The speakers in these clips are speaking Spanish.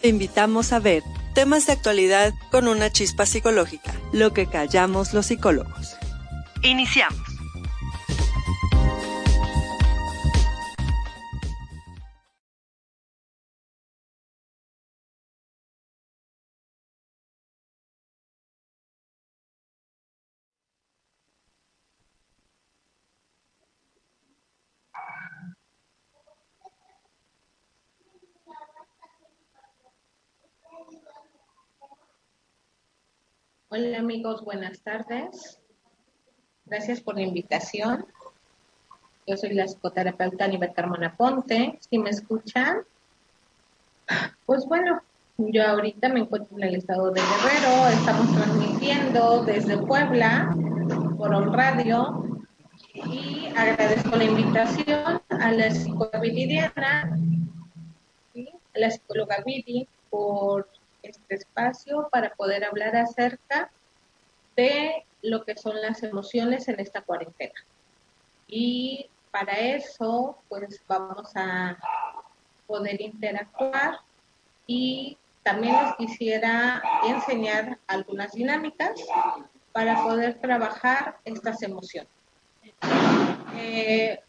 Te invitamos a ver temas de actualidad con una chispa psicológica, lo que callamos los psicólogos. Iniciamos. Hola amigos, buenas tardes. Gracias por la invitación. Yo soy la psicoterapeuta Aníbal Carmona Ponte. Si me escuchan, pues bueno, yo ahorita me encuentro en el estado de Guerrero. Estamos transmitiendo desde Puebla por un radio y agradezco la invitación a la psicóloga Viridiana, a la psicóloga Viri por este espacio para poder hablar acerca de lo que son las emociones en esta cuarentena. Y para eso, pues vamos a poder interactuar y también les quisiera enseñar algunas dinámicas para poder trabajar estas emociones. Eh,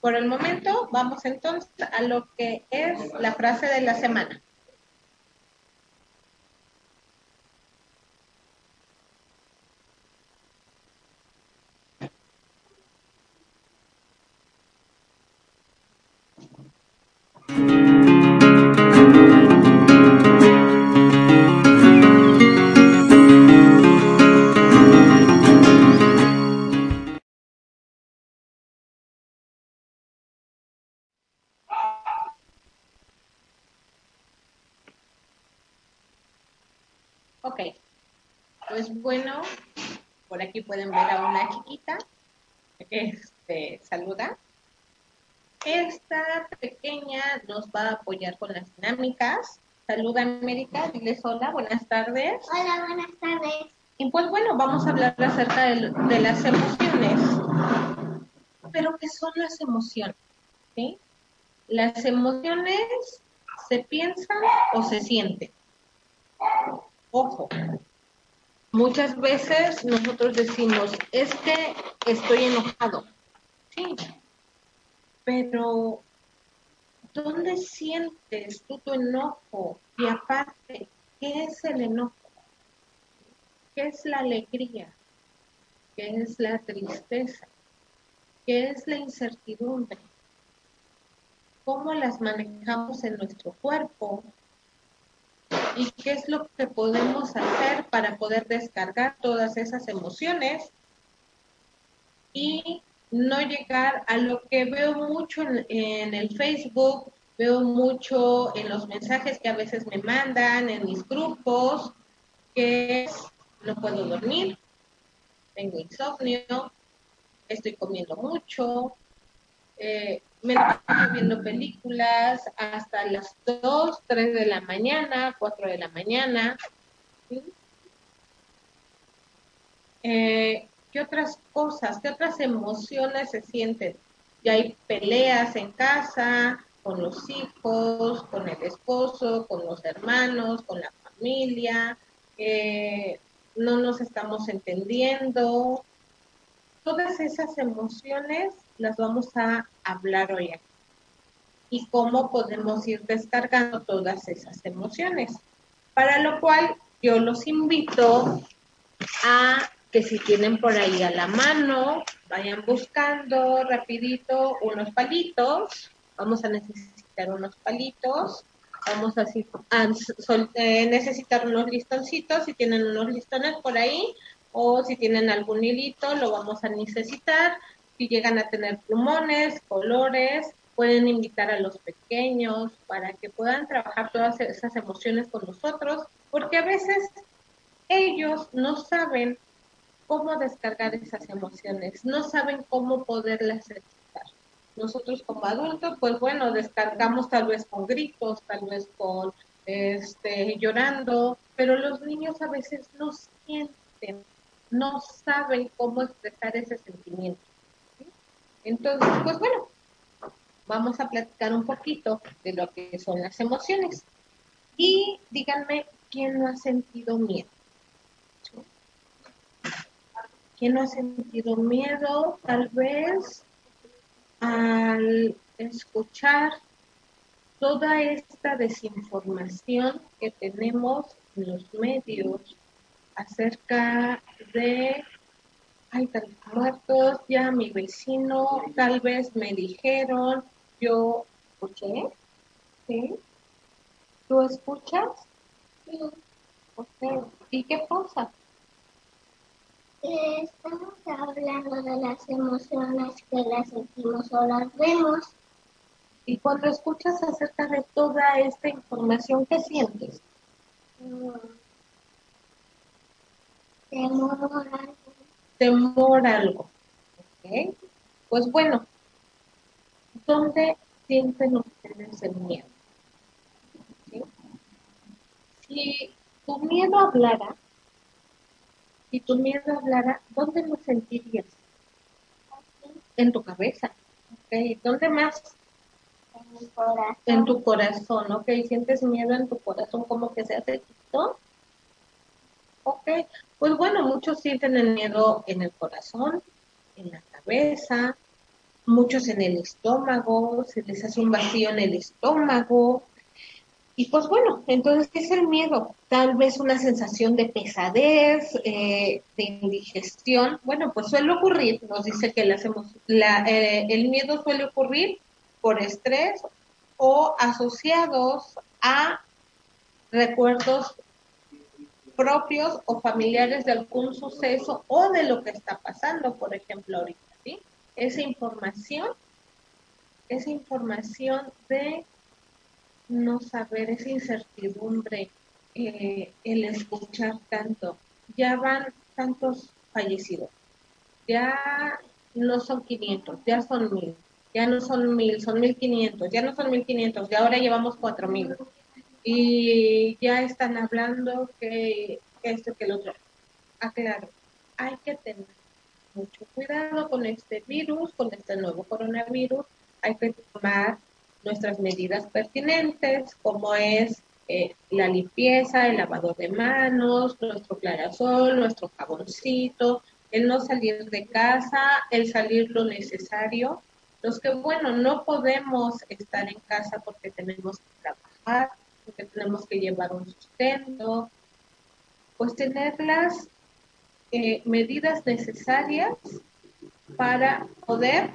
por el momento, vamos entonces a lo que es la frase de la semana. Aquí pueden ver a una chiquita que este, saluda. Esta pequeña nos va a apoyar con las dinámicas. Saluda América, diles hola, buenas tardes. Hola, buenas tardes. Y pues bueno, vamos a hablar acerca de, de las emociones. Pero ¿qué son las emociones? ¿Sí? Las emociones se piensan o se sienten. Ojo, muchas veces nosotros decimos, es que estoy enojado. Sí, pero ¿dónde sientes tú tu enojo? Y aparte, ¿qué es el enojo? ¿Qué es la alegría? ¿Qué es la tristeza? ¿Qué es la incertidumbre? ¿Cómo las manejamos en nuestro cuerpo? Y qué es lo que podemos hacer para poder descargar todas esas emociones y no llegar a lo que veo mucho en, el Facebook, veo mucho en los mensajes que a veces me mandan, en mis grupos, que es, no puedo dormir, tengo insomnio, estoy comiendo mucho, eh, me estoy viendo películas hasta las 2, 3 de la mañana, 4 de la mañana. Eh, ¿Qué otras cosas, qué otras emociones se sienten? Ya hay peleas en casa, con los hijos, con el esposo, con los hermanos, con la familia, eh, no nos estamos entendiendo. Todas esas emociones las vamos a hablar hoy aquí. Y cómo podemos ir descargando todas esas emociones. Para lo cual yo los invito a que si tienen por ahí a la mano, vayan buscando rapidito unos palitos. Vamos a necesitar unos palitos. Vamos a, eh, necesitar unos listoncitos. Si tienen unos listones por ahí o si tienen algún hilito, lo vamos a necesitar si llegan a tener plumones, colores, pueden invitar a los pequeños para que puedan trabajar todas esas emociones con nosotros, porque a veces ellos no saben cómo descargar esas emociones, no saben cómo poderlas expresar. Nosotros como adultos, pues bueno, descargamos tal vez con gritos, tal vez con este llorando, pero los niños a veces no sienten, no saben cómo expresar ese sentimiento. Entonces, pues bueno, vamos a platicar un poquito de lo que son las emociones. Y díganme, ¿quién no ha sentido miedo? ¿Quién no ha sentido miedo? Tal vez al escuchar toda esta desinformación que tenemos en los medios acerca de, hay tantos muertos, ya mi vecino, tal vez me dijeron, yo escuché, ¿sí? ¿Tú escuchas? Sí. ¿Y qué pasa? estamos hablando de las emociones que las sentimos o las vemos. Y cuando escuchas acerca de toda esta información, ¿qué sientes? Mm. Temor. Temor a algo. ¿Ok? Pues bueno, ¿dónde sienten ustedes el miedo? ¿Sí? Si tu miedo hablara, si tu miedo hablara, ¿dónde lo sentirías? En tu cabeza. ¿Ok? ¿Dónde más? En corazón. En tu corazón, ¿ok? ¿Sientes miedo en tu corazón como que se hace chiquito? Ok, pues bueno, muchos sienten el miedo en el corazón, en la cabeza, muchos en el estómago, se les hace un vacío en el estómago. Y pues bueno, entonces, ¿qué es el miedo? Tal vez una sensación de pesadez, eh, de indigestión. Bueno, pues suele ocurrir, nos dice que las la, eh, el miedo suele ocurrir por estrés o asociados a recuerdos propios o familiares de algún suceso o de lo que está pasando, por ejemplo, ahorita, ¿sí? Esa información, esa información de no saber, esa incertidumbre, eh, el escuchar tanto, ya van tantos fallecidos, ya no son 500, ya son 1000, ya no son 1000, son 1500, ya no son 1500, y ahora llevamos 4000 y ya están hablando que, que esto, que el otro. Aclaro, hay que tener mucho cuidado con este virus, con este nuevo coronavirus. Hay que tomar nuestras medidas pertinentes, como es eh, la limpieza, el lavado de manos, nuestro clarasol, nuestro jaboncito, el no salir de casa, el salir lo necesario. Los que, bueno, no podemos estar en casa porque tenemos que trabajar, porque tenemos que llevar un sustento, pues tener las eh, medidas necesarias para poder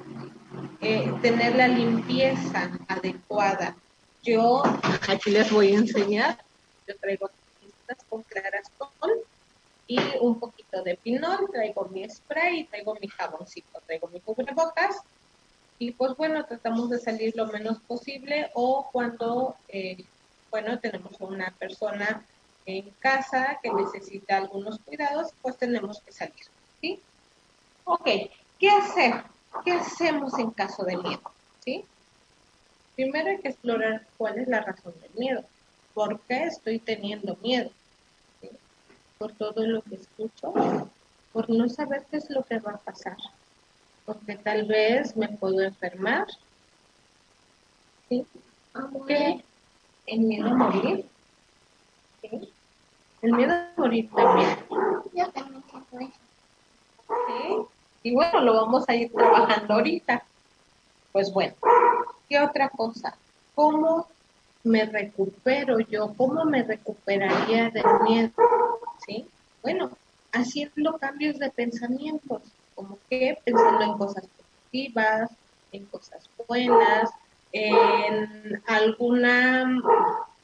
eh, tener la limpieza adecuada. Yo aquí les voy a enseñar, yo traigo estas con clarasol y un poquito de pinol, traigo mi spray traigo mi jaboncito, traigo mi cubrebocas y pues bueno, tratamos de salir lo menos posible o cuando eh, bueno, tenemos una persona en casa que necesita algunos cuidados, pues tenemos que salir, ¿sí? Ok, ¿qué hacer? ¿Qué hacemos en caso de miedo? ¿Sí? Primero hay que explorar cuál es la razón del miedo. ¿Por qué estoy teniendo miedo? ¿Sí? Por todo lo que escucho, por no saber qué es lo que va a pasar, porque tal vez me puedo enfermar, ¿sí? ¿Qué? El miedo a morir. ¿sí? El miedo a morir también. Yo también siento eso. ¿sí? Y bueno, lo vamos a ir trabajando ahorita. Pues bueno, ¿qué otra cosa? ¿Cómo me recupero yo? ¿Cómo me recuperaría del miedo? ¿Sí? Bueno, haciendo cambios de pensamientos, como que pensando en cosas positivas, en cosas buenas, en alguna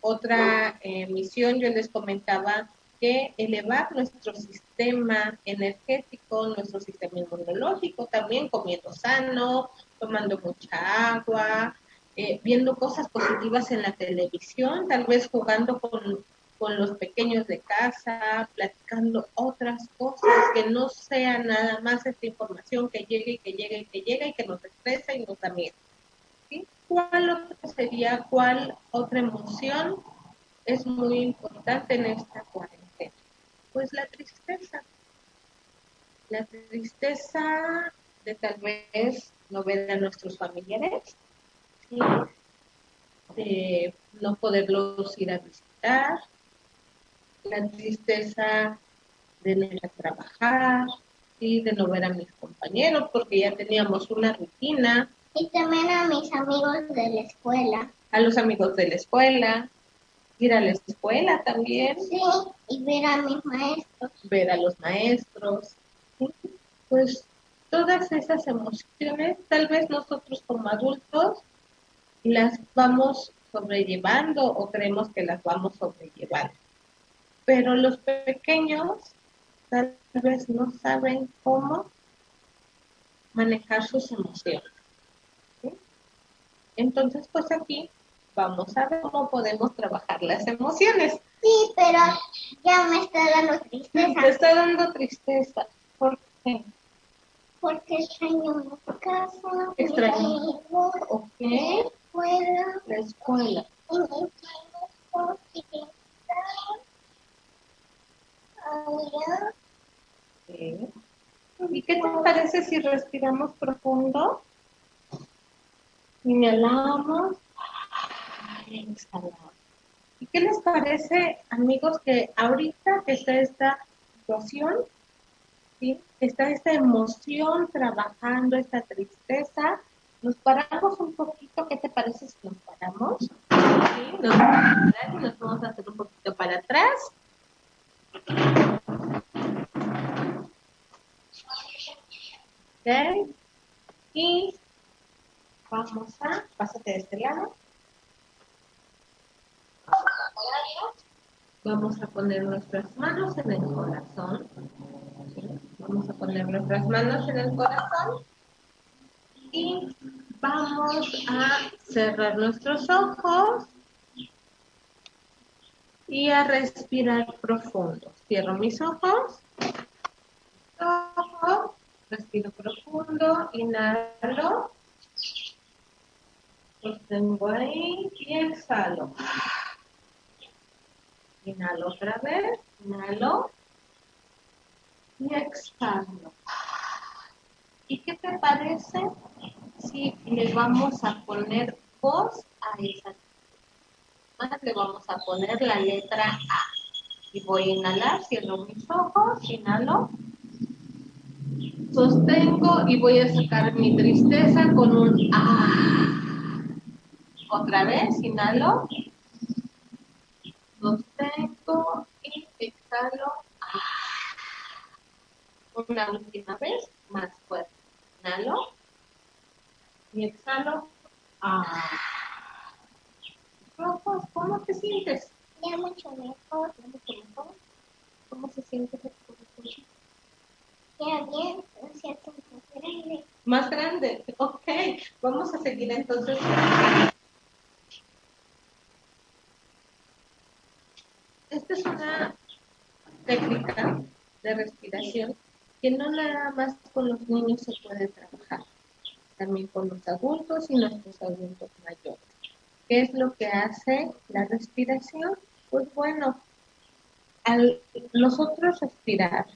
otra eh, misión yo les comentaba que elevar nuestro sistema energético, nuestro sistema inmunológico, también comiendo sano, tomando mucha agua, eh, viendo cosas positivas en la televisión, tal vez jugando con, con los pequeños de casa, platicando otras cosas que no sea nada más esta información que llegue y que llegue y que llegue y que nos estresa y nos da miedo. ¿Cuál otra sería, cuál otra emoción es muy importante en esta cuarentena? Pues la tristeza. La tristeza de tal vez no ver a nuestros familiares. De no poderlos ir a visitar, la tristeza de no ir a trabajar, y de no ver a mis compañeros porque ya teníamos una rutina. Y también a mis amigos de la escuela. A los amigos de la escuela, ir a la escuela también. Sí, y ver a mis maestros. Ver a los maestros. Pues todas esas emociones, tal vez nosotros como adultos las vamos sobrellevando o creemos que las vamos sobrellevando. Pero los pequeños tal vez no saben cómo manejar sus emociones. Entonces, pues aquí vamos a ver cómo podemos trabajar las emociones. Sí, pero ya me está dando tristeza. Me está dando tristeza. ¿Por qué? Porque extraño mi casa, extraño. Mi La escuela. La escuela. Y ¿Y qué te parece si respiramos profundo? Inhalamos exhalamos. ¿Y qué les parece, amigos, que ahorita que está esta situación, ¿sí? está esta emoción trabajando, esta tristeza, nos paramos un poquito, ¿qué te parece si nos paramos? ¿Sí? Nos vamos a y nos vamos a hacer un poquito para atrás. Ok. Y vamos a, pásate de este lado. Vamos a poner nuestras manos en el corazón. Vamos a poner nuestras manos en el corazón. Y vamos a cerrar nuestros ojos y a respirar profundo. Cierro mis ojos. Ojo. Respiro profundo, inhalo. Sostengo ahí y exhalo. Inhalo otra vez, inhalo y exhalo. ¿Y qué te parece si le vamos a poner voz a esa le vamos a poner la letra A. Y voy a inhalar, cierro mis ojos, inhalo sostengo y voy a sacar mi tristeza con un ah. Otra vez, inhalo, sostengo y exhalo. Ah. Una última vez, más fuerte. Inhalo y exhalo. Ah. ¿Cómo te sientes? Ya mucho mejor. mucho mejor. ¿Cómo se siente? bien, más grande. Más grande, ok. Vamos a seguir entonces. Esta es una técnica de respiración que no nada más con los niños se puede trabajar, también con los adultos y nuestros adultos mayores. ¿Qué es lo que hace la respiración? Pues bueno, al nosotros respirar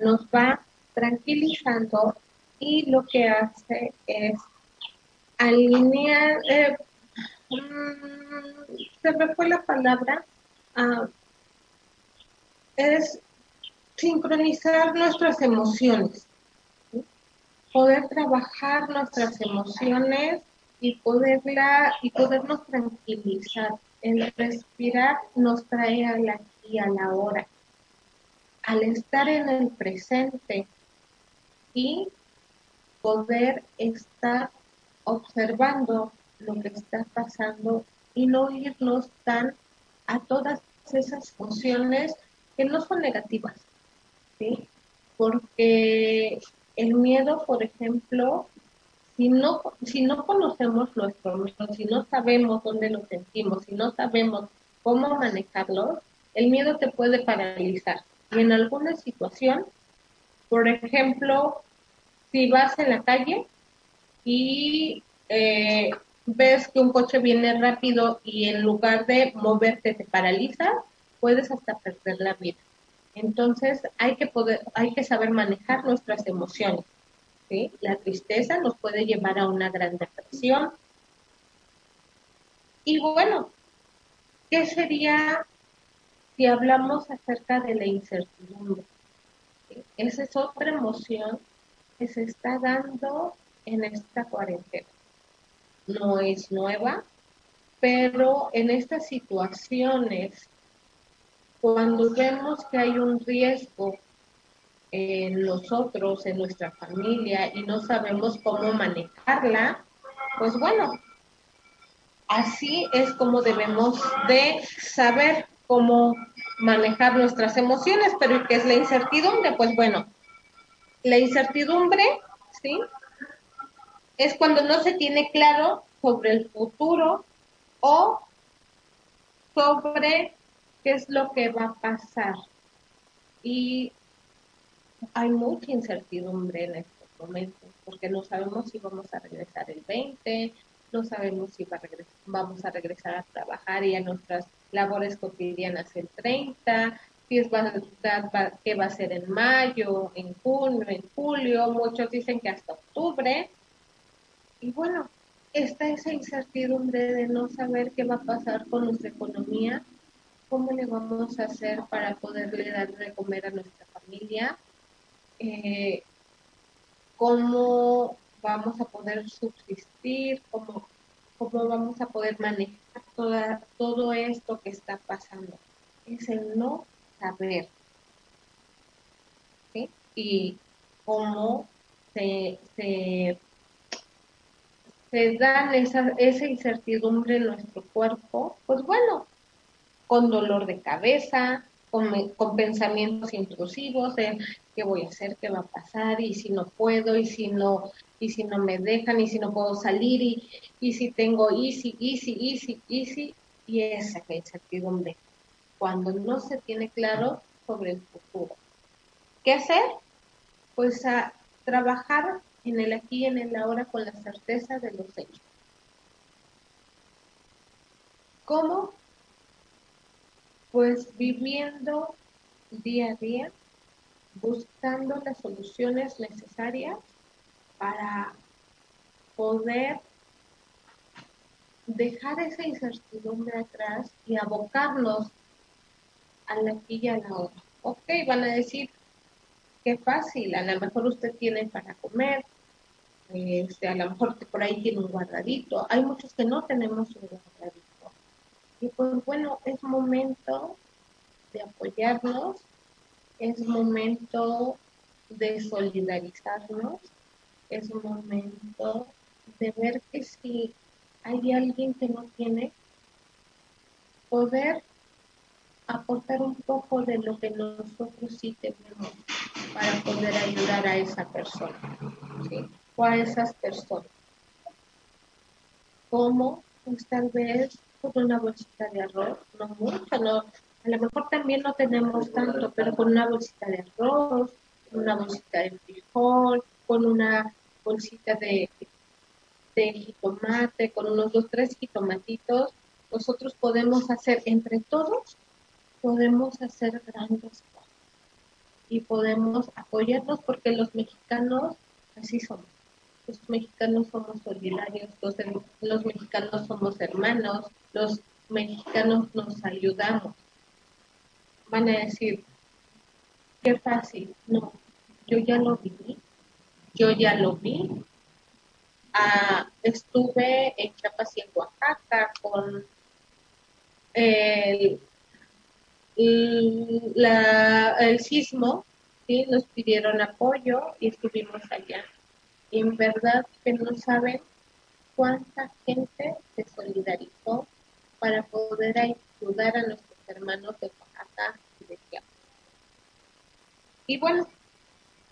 nos va tranquilizando y lo que hace es alinear, eh, mm, se me fue la palabra, ah, es sincronizar nuestras emociones, poder trabajar nuestras emociones y poderla y podernos tranquilizar. El respirar nos trae al aquí, a la hora. Al estar en el presente, y poder estar observando lo que está pasando y no irnos tan a todas esas funciones no son negativas. Porque el miedo, por ejemplo, si no, si no conocemos nuestro miedo, si no sabemos dónde lo sentimos, si no sabemos cómo manejarlo, el miedo te puede paralizar. Y en alguna situación por ejemplo, si vas en la calle y eh, ves que un coche viene rápido y en lugar de moverte te paraliza, puedes hasta perder la vida. Entonces hay que poder, hay que saber manejar nuestras emociones. La tristeza nos puede llevar a una gran depresión. Y bueno, ¿qué sería si hablamos acerca de la incertidumbre? Esa es otra emoción que se está dando en esta cuarentena. No es nueva, pero en estas situaciones, cuando vemos que hay un riesgo en nosotros, en nuestra familia, y no sabemos cómo manejarla, pues bueno, así es como debemos de saber cómo manejar nuestras emociones, pero ¿qué es la incertidumbre? Pues bueno, la incertidumbre, ¿sí? Es cuando no se tiene claro sobre el futuro o sobre qué es lo que va a pasar. Y hay mucha incertidumbre en estos momentos, porque no sabemos si vamos a regresar el 20, no sabemos si vamos a regresar a trabajar y a nuestras labores cotidianas el 30, si es va, qué va a ser en mayo, en junio, en julio, muchos dicen que hasta octubre. Y bueno, está esa incertidumbre de no saber qué va a pasar con nuestra economía, cómo le vamos a hacer para poderle dar de comer a nuestra familia, eh, cómo vamos a poder subsistir, cómo, cómo vamos a poder manejar toda, todo esto que está pasando. Es el no saber. Y cómo se, se, se dan esa, esa incertidumbre en nuestro cuerpo, pues bueno, con dolor de cabeza, con, pensamientos intrusivos de qué voy a hacer, qué va a pasar, y si no puedo, y si no, y si no me dejan, y si no puedo salir, y, y si tengo easy, easy, easy, easy, y esa incertidumbre, cuando no se tiene claro sobre el futuro. ¿Qué hacer? Pues a trabajar en el aquí y en el ahora con la certeza de los hechos. ¿Cómo? Pues viviendo día a día, buscando las soluciones necesarias para poder dejar esa incertidumbre atrás y abocarnos a la aquí y a la hora. Ok, van a decir, qué fácil, a lo mejor usted tiene para comer, este, a lo mejor por ahí tiene un guardadito. Hay muchos que no tenemos un guardadito. Y pues bueno, es momento de apoyarnos, es momento de solidarizarnos, es momento de ver que si hay alguien que no tiene, poder aportar un poco de lo que nosotros sí tenemos para poder ayudar a esa persona o a esas personas. ¿Cómo? Pues tal vez con una bolsita de arroz, no mucho, no, a lo mejor también no tenemos tanto, pero con una bolsita de arroz, con una bolsita de frijol, con una bolsita de, de jitomate, con unos dos, tres jitomatitos, nosotros podemos hacer entre todos, podemos hacer grandes cosas y podemos apoyarnos porque los mexicanos así somos los mexicanos somos solidarios, los, mexicanos somos hermanos, los mexicanos nos ayudamos. Van a decir, qué fácil, no, yo ya lo viví, yo ya lo vi. Ah, estuve en Chiapas y en Oaxaca con el, el sismo, ¿sí? nos pidieron apoyo y estuvimos allá en verdad que no saben cuánta gente se solidarizó para poder ayudar a nuestros hermanos de Oaxaca y de Chiapas. Y bueno,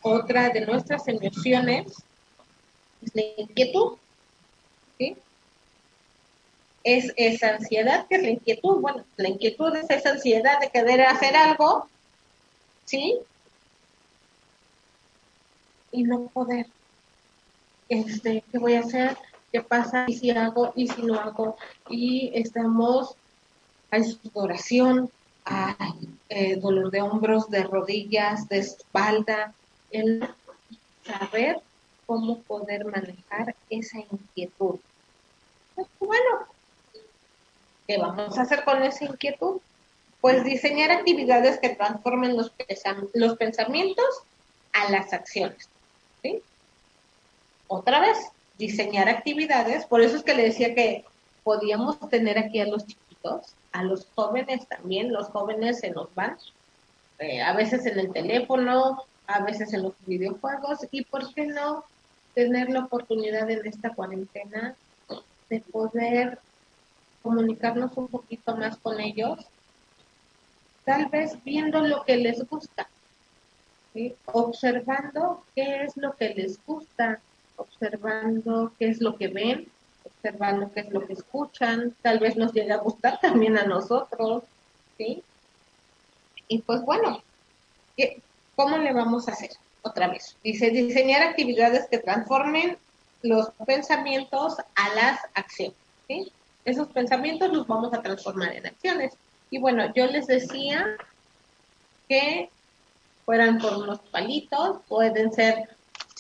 otra de nuestras emociones es la inquietud, ¿sí? Es esa ansiedad que es la inquietud. Bueno, la inquietud es esa ansiedad de querer hacer algo, ¿sí? Y no poder este, ¿qué voy a hacer? ¿Qué pasa? ¿Y si hago? ¿Y si no hago? Y estamos a sudoración, a eh, dolor de hombros, de rodillas, de espalda, el saber cómo poder manejar esa inquietud. Bueno, ¿Qué vamos a hacer con esa inquietud? Pues diseñar actividades que transformen los, los pensamientos a las acciones. ¿sí? Otra vez, diseñar actividades, por eso es que le decía que podíamos tener aquí a los chiquitos, a los jóvenes también, los jóvenes se nos van, eh, a veces en el teléfono, a veces en los videojuegos, y por qué no tener la oportunidad en esta cuarentena de poder comunicarnos un poquito más con ellos, tal vez viendo lo que les gusta, observando qué es lo que les gusta, observando qué es lo que ven, observando qué es lo que escuchan, tal vez nos llegue a gustar también a nosotros, ¿sí? Y pues bueno, ¿cómo le vamos a hacer? Otra vez, dice diseñar actividades que transformen los pensamientos a las acciones, ¿sí? Esos pensamientos los vamos a transformar en acciones. Y bueno, yo les decía que fueran por unos palitos, pueden ser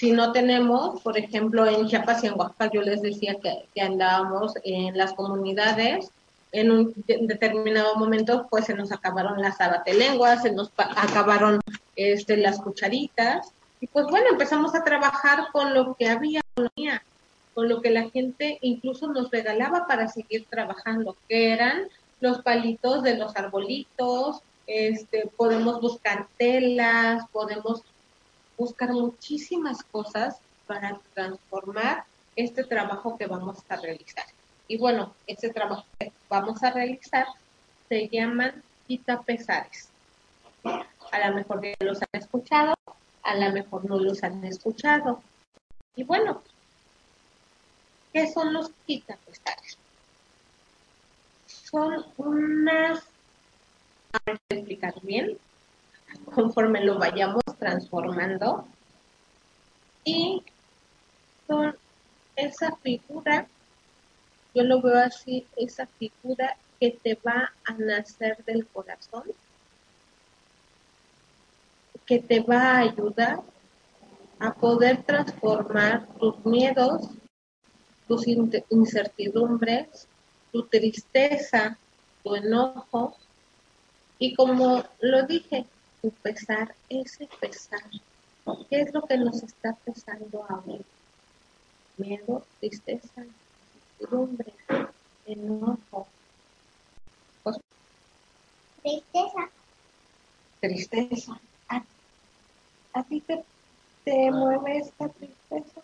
si no tenemos, por ejemplo, en Chiapas y en Oaxaca, yo les decía que, andábamos en las comunidades, en un determinado momento, pues se nos acabaron las abatelenguas, se nos acabaron este, las cucharitas, y pues bueno, empezamos a trabajar con lo que había, con lo que la gente incluso nos regalaba para seguir trabajando, que eran los palitos de los arbolitos, este, podemos buscar telas, podemos buscar muchísimas cosas para transformar este trabajo que vamos a realizar. Y bueno, este trabajo que vamos a realizar se llaman quitapesares. A lo mejor ya los han escuchado, a lo mejor no los han escuchado. Y bueno, ¿qué son los quitapesares? Son unas, a explicar bien, conforme lo vayamos transformando. Y son esa figura, yo lo veo así, esa figura que te va a nacer del corazón, que te va a ayudar a poder transformar tus miedos, tus incertidumbres, tu tristeza, tu enojo. Y como lo dije, tu pesar, ese pesar. ¿Qué es lo que nos está pesando ahora? Miedo, tristeza, incertidumbre, enojo. Tristeza. Tristeza. ¿A, ti te, te mueve esta tristeza?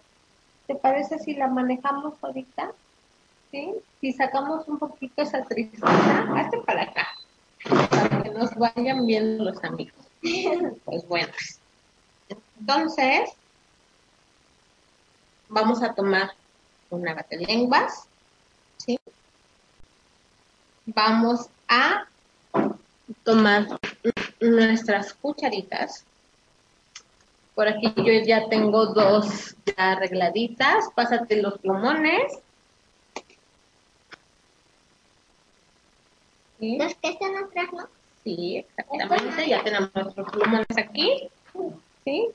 ¿Te parece si la manejamos ahorita? ¿Sí? Si sacamos un poquito esa tristeza, hazte para acá, para que nos vayan viendo los amigos. Pues bueno. Entonces, vamos a tomar una lenguas. ¿sí? Vamos a tomar nuestras cucharitas. Por aquí yo ya tengo dos arregladitas. Pásate los plumones. Los que están atrás, ¿no? Sí, exactamente. Ya tenemos nuestros plumones aquí. ¿Sí?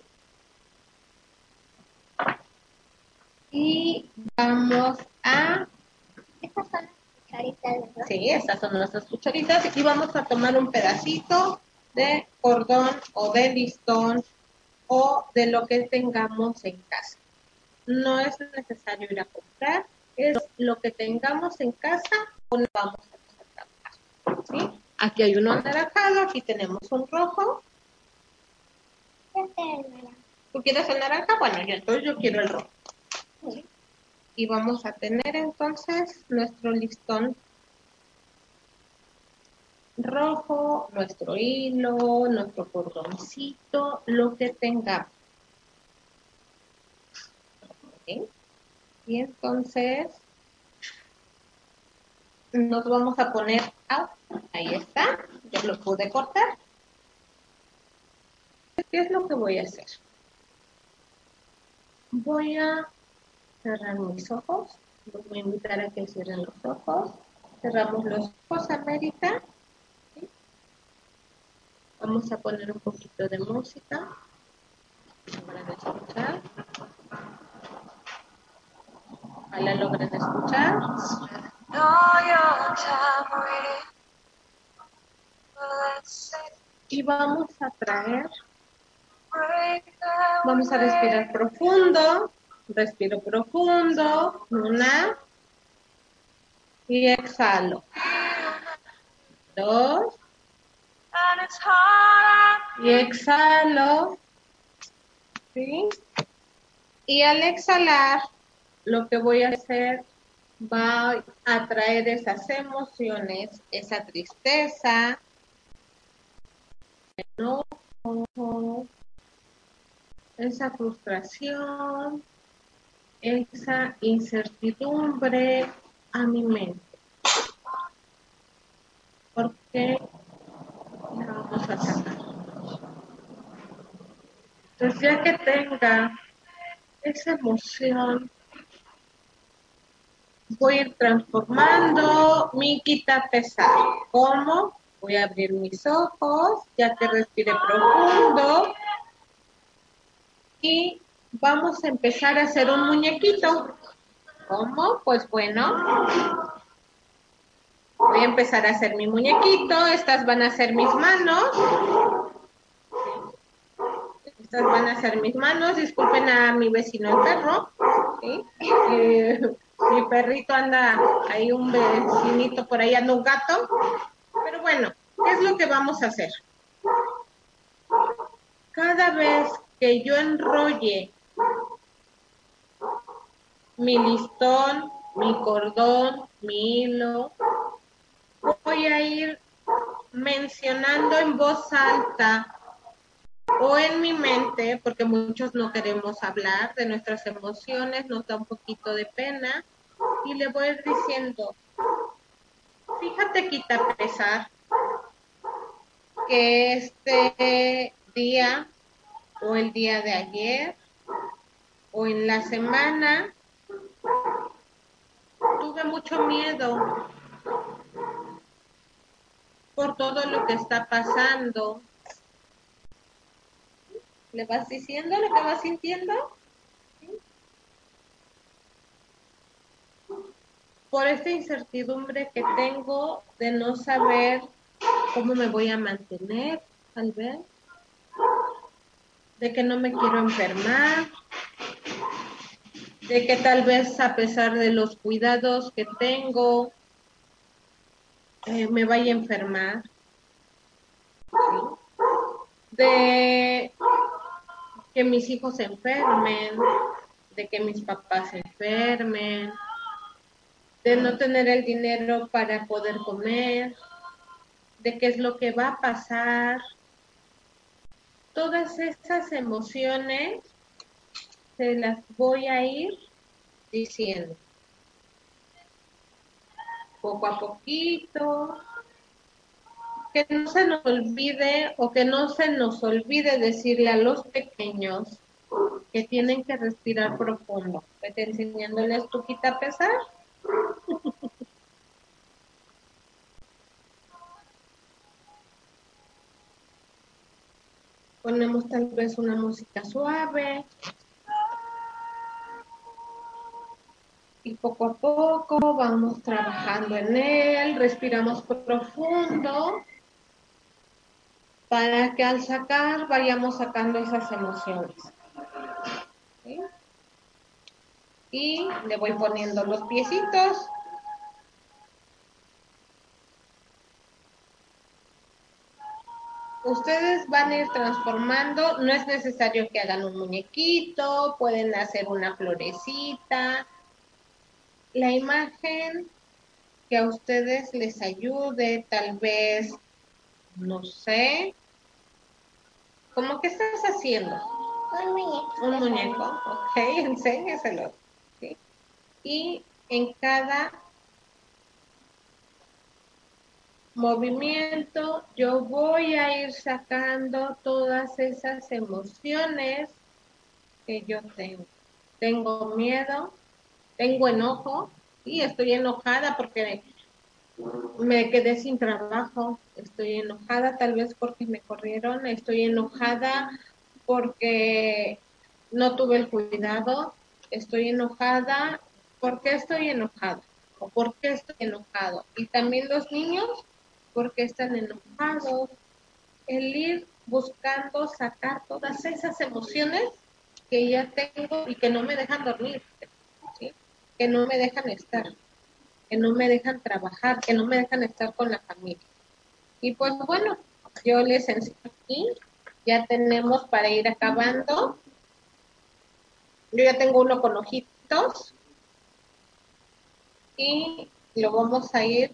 Y vamos a... Estas son las cucharitas. Sí, estas son nuestras cucharitas. Y vamos a tomar un pedacito de cordón o de listón o de lo que tengamos en casa. No es necesario ir a comprar, es lo que tengamos en casa o vamos a trabajar. ¿sí? Aquí hay uno anaranjado, aquí tenemos un rojo. ¿Tú quieres el naranja? Bueno, yo, entonces yo quiero el rojo. Y vamos a tener entonces nuestro listón rojo, nuestro hilo, nuestro cordoncito, lo que tengamos. Y entonces nos vamos a poner Ahí está, ya lo pude cortar. ¿Qué es lo que voy a hacer? Voy a cerrar mis ojos. Los voy a invitar a que cierren los ojos. Cerramos los ojos, América. Vamos a poner un poquito de música. Logran escuchar. Ojalá logren escuchar. Y vamos a traer, vamos a respirar profundo, respiro profundo, una, y exhalo. Dos, y exhalo, ¿sí? Y al exhalar, lo que voy a hacer va a traer esas emociones, esa tristeza, enojo, esa frustración, esa incertidumbre a mi mente. ¿Por qué la vamos a sacar? Entonces, ya que tenga esa emoción, voy a ir transformando mi quita pesar. ¿Cómo? Voy a abrir mis ojos, ya que respire profundo. Y vamos a empezar a hacer un muñequito. ¿Cómo? Pues bueno, voy a empezar a hacer mi muñequito. Estas van a ser mis manos. Estas van a ser mis manos. Disculpen a mi vecino el perro. Eh, mi perrito anda ahí, un vecinito por ahí, anda un gato. Pero bueno, ¿qué es lo que vamos a hacer? Cada vez que yo enrolle mi listón, mi cordón, mi hilo, voy a ir mencionando en voz alta o en mi mente, porque muchos no queremos hablar de nuestras emociones, nos da un poquito de pena, y le voy diciendo, fíjate, quita pesar, que este día o el día de ayer o en la semana tuve mucho miedo por todo lo que está pasando. ¿Le vas diciendo lo que vas sintiendo? Por esta incertidumbre que tengo de no saber cómo me voy a mantener, tal vez, de que no me quiero enfermar, de que tal vez a pesar de los cuidados que tengo, eh, me vaya a enfermar. De que mis hijos se enfermen, de que mis papás se enfermen, de no tener el dinero para poder comer, de qué es lo que va a pasar. Todas esas emociones se las voy a ir diciendo. Poco a poquito. Que no se nos olvide o que no se nos olvide decirle a los pequeños que tienen que respirar profundo. Vete enseñándoles tu quita pesar. Ponemos tal vez una música suave. Y poco a poco vamos trabajando en él, respiramos profundo para que al sacar vayamos sacando esas emociones. Y le voy poniendo los piecitos ustedes van a ir transformando, no es necesario que hagan un muñequito, pueden hacer una florecita. La imagen que a ustedes les ayude, tal vez, no sé, ¿cómo que estás haciendo? Un muñeco. Un muñeco, ok, enséñeselo. Y en cada movimiento, yo voy a ir sacando todas esas emociones que yo tengo. Tengo miedo, tengo enojo y estoy enojada porque me quedé sin trabajo, estoy enojada tal vez porque me corrieron, estoy enojada porque no tuve el cuidado, estoy enojada, ¿por qué estoy enojada? o por qué estoy enojado. Y también los niños, por qué están enojados. El ir buscando sacar todas esas emociones que ya tengo y que no me dejan dormir, que no me dejan estar, que no me dejan trabajar, que no me dejan estar con la familia. Y pues bueno, yo les enseño aquí, ya tenemos para ir acabando. Yo ya tengo uno con ojitos y lo vamos a ir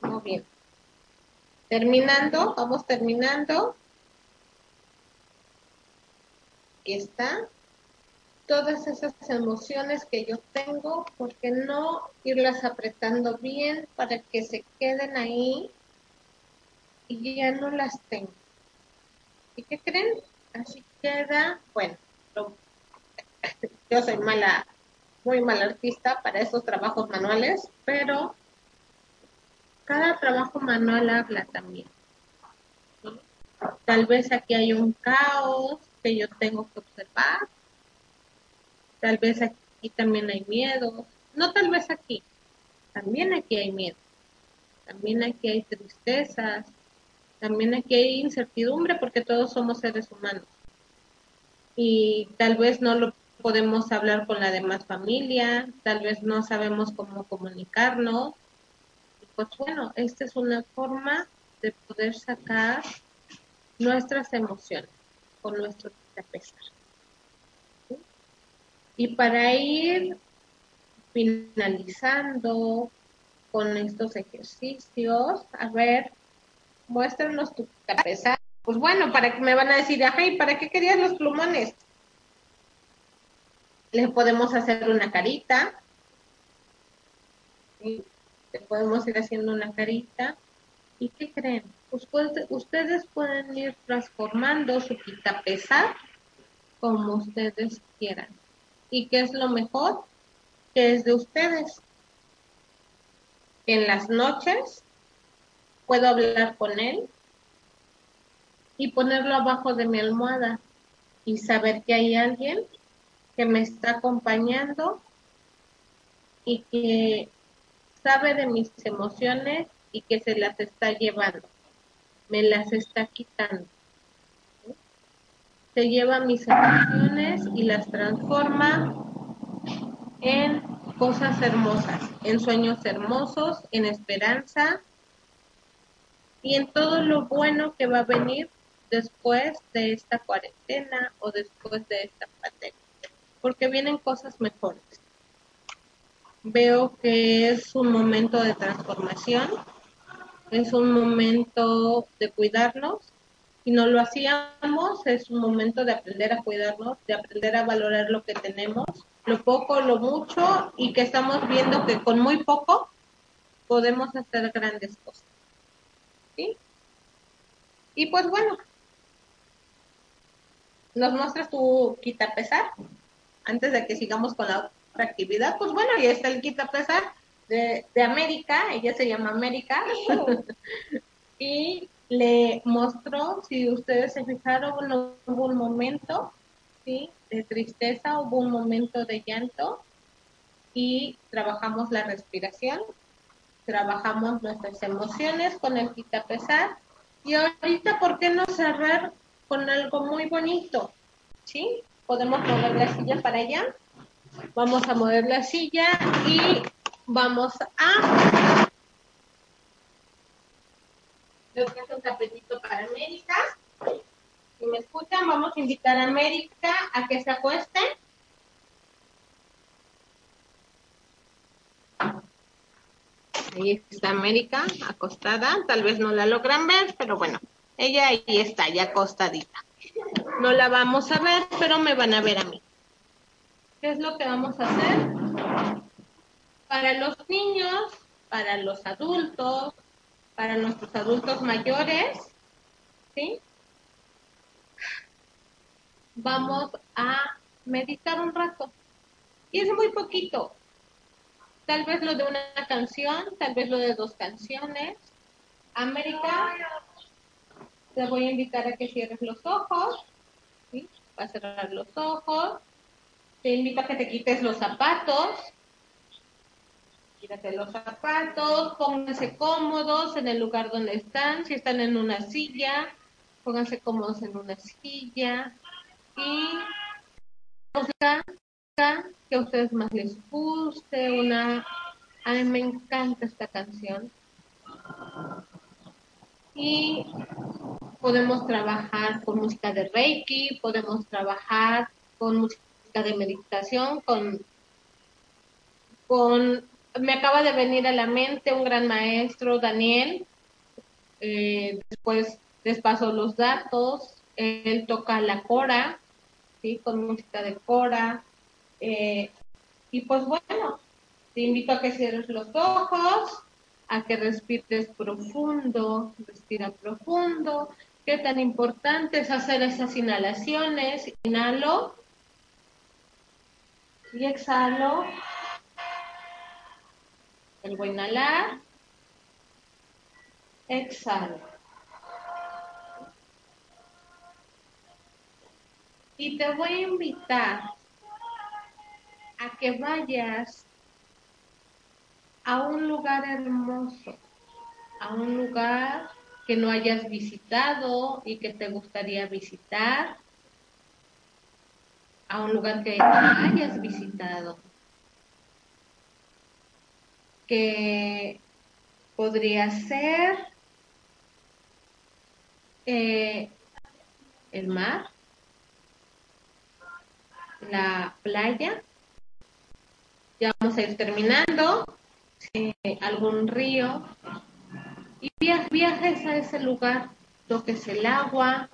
muy bien. Terminando, vamos terminando. Aquí está. Todas esas emociones que yo tengo, ¿por qué no irlas apretando bien para que se queden ahí y ya no las tengo? ¿Y qué creen? Así queda, bueno, yo soy mala, muy mala artista para esos trabajos manuales, pero cada trabajo manual habla también. Tal vez aquí hay un caos que yo tengo que observar. Tal vez aquí también hay miedo. No tal vez aquí. También aquí hay miedo. También aquí hay tristezas. También aquí hay incertidumbre porque todos somos seres humanos. Y tal vez no lo podemos hablar con la demás familia, tal vez no sabemos cómo comunicarnos, pues bueno, esta es una forma de poder sacar nuestras emociones con nuestro pesar. Y para ir finalizando con estos ejercicios, a ver, muéstranos tu pesar. Pues bueno, para que me van a decir, ay, ¿para qué querías los plumones? Le podemos hacer una carita podemos ir haciendo una carita. ¿Y qué creen? Pues ustedes pueden ir transformando su pesar como ustedes quieran. ¿Y qué es lo mejor? Que es de ustedes. En las noches puedo hablar con él y ponerlo abajo de mi almohada y saber que hay alguien que me está acompañando y que sabe de mis emociones y que se las está llevando, me las está quitando. Se lleva mis emociones y las transforma en cosas hermosas, en sueños hermosos, en esperanza y en todo lo bueno que va a venir después de esta cuarentena o después de esta pandemia, porque vienen cosas mejores veo que es un momento de transformación, es un momento de cuidarnos. Si no lo hacíamos, es un momento de aprender a cuidarnos, de aprender a valorar lo que tenemos, lo poco, lo mucho, y que estamos viendo que con muy poco podemos hacer grandes cosas. ¿Sí? Y pues bueno, ¿nos muestras tu quita pesar? Antes de que sigamos con la actividad, pues bueno, y está el quita pesar de, de América, ella se llama América, y le mostró, si ustedes se fijaron, hubo un momento. De tristeza, hubo un momento de llanto, y trabajamos la respiración, trabajamos nuestras emociones con el quita pesar, y ahorita, ¿por qué no cerrar con algo muy bonito? ¿Sí? Podemos mover la silla para allá. Vamos a mover la silla y vamos a... Creo que es un tapetito para América. Si me escuchan, vamos a invitar a América a que se acueste. Ahí está América acostada. Tal vez no la logran ver, pero bueno, ella ahí está, ya acostadita. No la vamos a ver, pero me van a ver a mí. ¿Qué es lo que vamos a hacer? Para los niños, para los adultos, para nuestros adultos mayores, ¿sí? Vamos a meditar un rato. Y es muy poquito. Tal vez lo de una canción, tal vez lo de dos canciones. América, te voy a invitar a que cierres los ojos. ¿sí? Va a cerrar los ojos te invito a que te quites los zapatos, Quítate los zapatos, pónganse cómodos en el lugar donde están. Si están en una silla, pónganse cómodos en una silla. Y música que a ustedes más les guste, una... A mí me encanta esta canción. Y podemos trabajar con música de Reiki, podemos trabajar con música de meditación, con, con me acaba de venir a la mente un gran maestro, Daniel, eh, después les paso los datos, él toca la cora, ¿sí? con música de cora, eh, y pues bueno, te invito a que cierres los ojos, a que respires profundo, respira profundo. Qué tan importante es hacer esas inhalaciones. Inhalo y exhalo. Vuelvo a inhalar. Exhalo. Y te voy a invitar a que vayas a un lugar hermoso, a un lugar que no hayas visitado y que te gustaría visitar, a un lugar que hayas visitado, que podría ser eh, el mar, la playa. Ya vamos a ir terminando. algún río. Y viajes a ese lugar, toques el agua,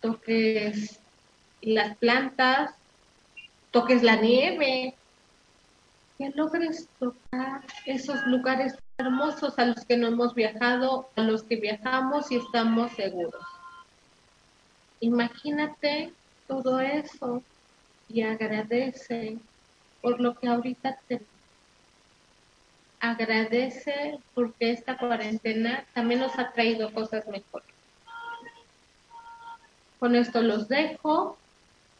toques las plantas, toques la nieve, que logres tocar esos lugares hermosos a los que no hemos viajado, a los que viajamos y estamos seguros. Imagínate todo eso y agradece por lo que ahorita te agradece porque esta cuarentena también nos ha traído cosas mejores. Con esto los dejo.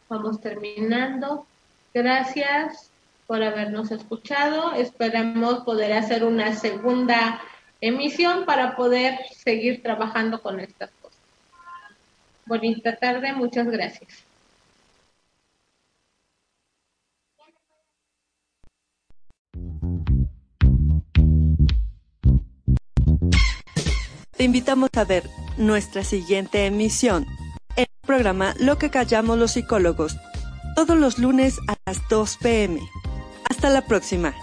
Vamos terminando. Gracias por habernos escuchado. Esperamos poder hacer una segunda emisión para poder seguir trabajando con estas cosas. Bonita tarde, muchas gracias. Te invitamos a ver nuestra siguiente emisión, el programa Lo que callamos los psicólogos, todos los lunes a las 2 pm. Hasta la próxima.